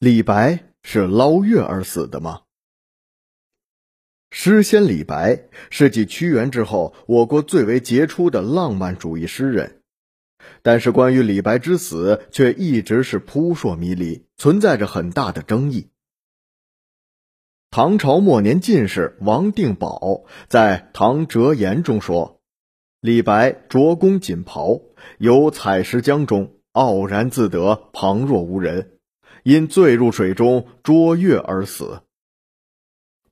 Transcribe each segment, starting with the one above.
李白是捞月而死的吗？诗仙李白是继屈原之后我国最为杰出的浪漫主义诗人，但是关于李白之死却一直是扑朔迷离，存在着很大的争议。唐朝末年进士王定保在《唐哲言》中说：“李白着弓锦袍，游采石江中，傲然自得，旁若无人。”因醉入水中捉月而死。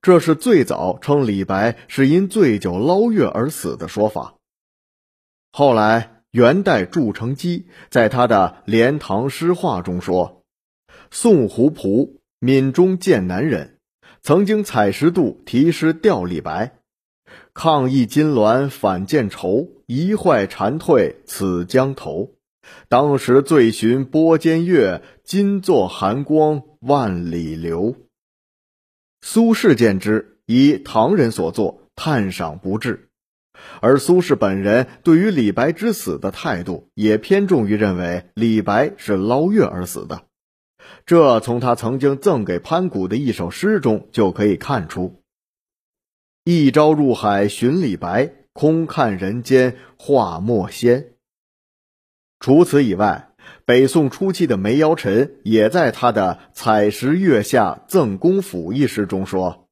这是最早称李白是因醉酒捞月而死的说法。后来，元代祝承基在他的《莲塘诗话》中说：“宋胡仆，闽中剑南人，曾经采石渡题诗吊李白，抗议金銮反见愁，一坏蝉蜕此江头。”当时醉寻波间月，今作寒光万里流。苏轼见之，以唐人所作，叹赏不至。而苏轼本人对于李白之死的态度，也偏重于认为李白是捞月而死的。这从他曾经赠给潘谷的一首诗中就可以看出：“一朝入海寻李白，空看人间画墨仙。”除此以外，北宋初期的梅尧臣也在他的《采石月下赠公甫》一诗中说：“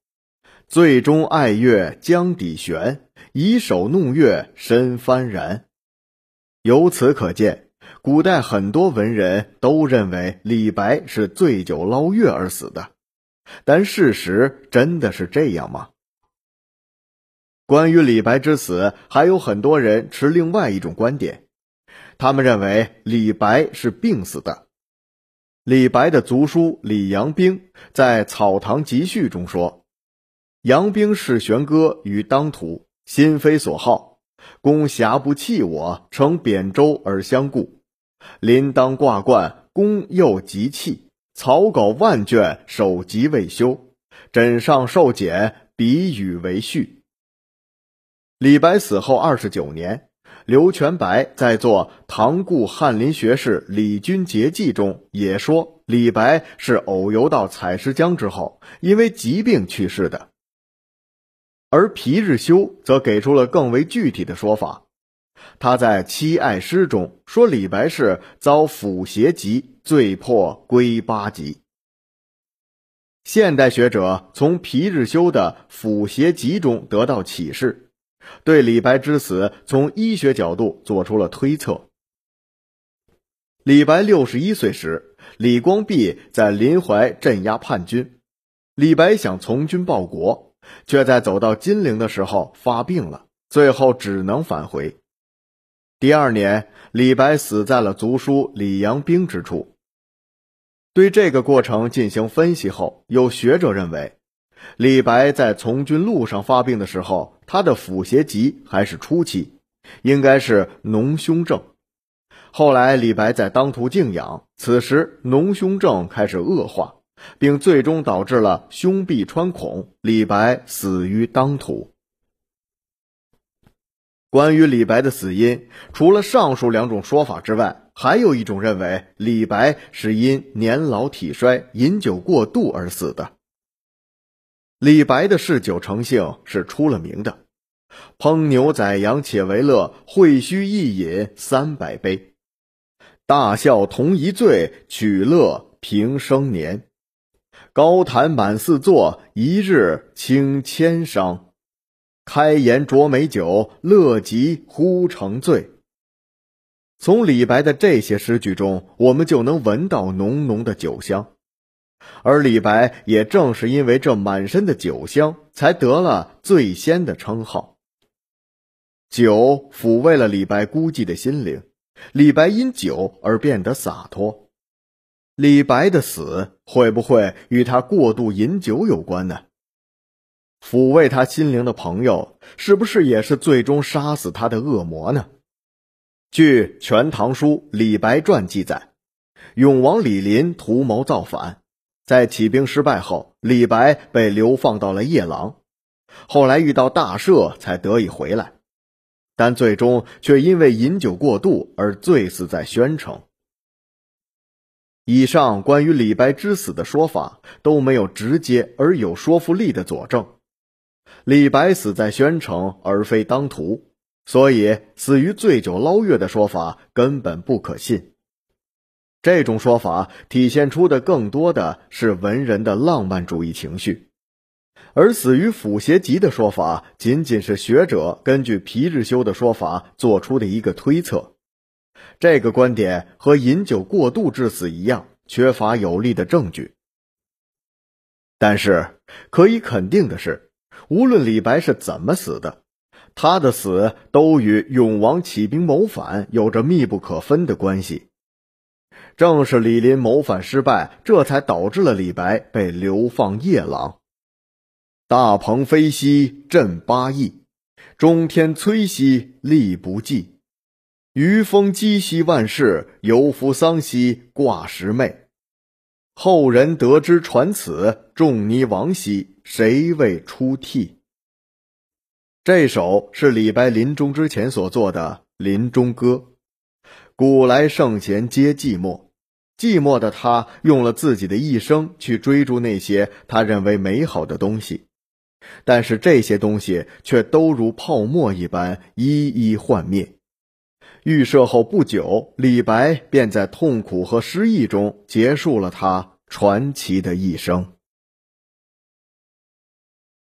醉中爱月江底悬，以手弄月身幡然。”由此可见，古代很多文人都认为李白是醉酒捞月而死的。但事实真的是这样吗？关于李白之死，还有很多人持另外一种观点。他们认为李白是病死的。李白的族叔李阳冰在《草堂集序》中说：“阳冰是玄歌于当涂，心非所好，公侠不弃我，乘扁舟而相顾。临当挂冠，公又急弃，草稿万卷，首级未休。枕上受简，笔语为序。”李白死后二十九年。刘全白在作《唐故翰林学士李君节记》中也说，李白是偶游到采石江之后，因为疾病去世的。而皮日休则给出了更为具体的说法，他在《七爱诗》中说，李白是遭腐邪疾，醉破归八极。现代学者从皮日休的《腐邪疾》中得到启示。对李白之死，从医学角度做出了推测。李白六十一岁时，李光弼在临淮镇压叛军，李白想从军报国，却在走到金陵的时候发病了，最后只能返回。第二年，李白死在了族叔李阳冰之处。对这个过程进行分析后，有学者认为。李白在从军路上发病的时候，他的腹邪疾还是初期，应该是脓胸症。后来李白在当涂静养，此时脓胸症开始恶化，并最终导致了胸壁穿孔，李白死于当涂。关于李白的死因，除了上述两种说法之外，还有一种认为李白是因年老体衰、饮酒过度而死的。李白的嗜酒成性是出了名的，烹牛宰羊且为乐，会须一饮三百杯。大笑同一醉，取乐平生年。高谈满四座，一日倾千觞。开颜酌美酒，乐极忽成醉。从李白的这些诗句中，我们就能闻到浓浓的酒香。而李白也正是因为这满身的酒香，才得了醉仙的称号。酒抚慰了李白孤寂的心灵，李白因酒而变得洒脱。李白的死会不会与他过度饮酒有关呢？抚慰他心灵的朋友，是不是也是最终杀死他的恶魔呢？据《全唐书·李白传》记载，永王李璘图谋造反。在起兵失败后，李白被流放到了夜郎，后来遇到大赦，才得以回来，但最终却因为饮酒过度而醉死在宣城。以上关于李白之死的说法都没有直接而有说服力的佐证。李白死在宣城而非当涂，所以死于醉酒捞月的说法根本不可信。这种说法体现出的更多的是文人的浪漫主义情绪，而死于腐邪疾的说法仅仅是学者根据皮日休的说法做出的一个推测。这个观点和饮酒过度致死一样，缺乏有力的证据。但是可以肯定的是，无论李白是怎么死的，他的死都与永王起兵谋反有着密不可分的关系。正是李林谋反失败，这才导致了李白被流放夜郎。大鹏飞兮振八翼，中天摧兮力不济。余风击兮万世，犹夫丧兮挂石妹。后人得知传此，仲尼亡兮，谁为出涕？这首是李白临终之前所作的临终歌。古来圣贤皆寂寞，寂寞的他用了自己的一生去追逐那些他认为美好的东西，但是这些东西却都如泡沫一般一一幻灭。预设后不久，李白便在痛苦和失意中结束了他传奇的一生。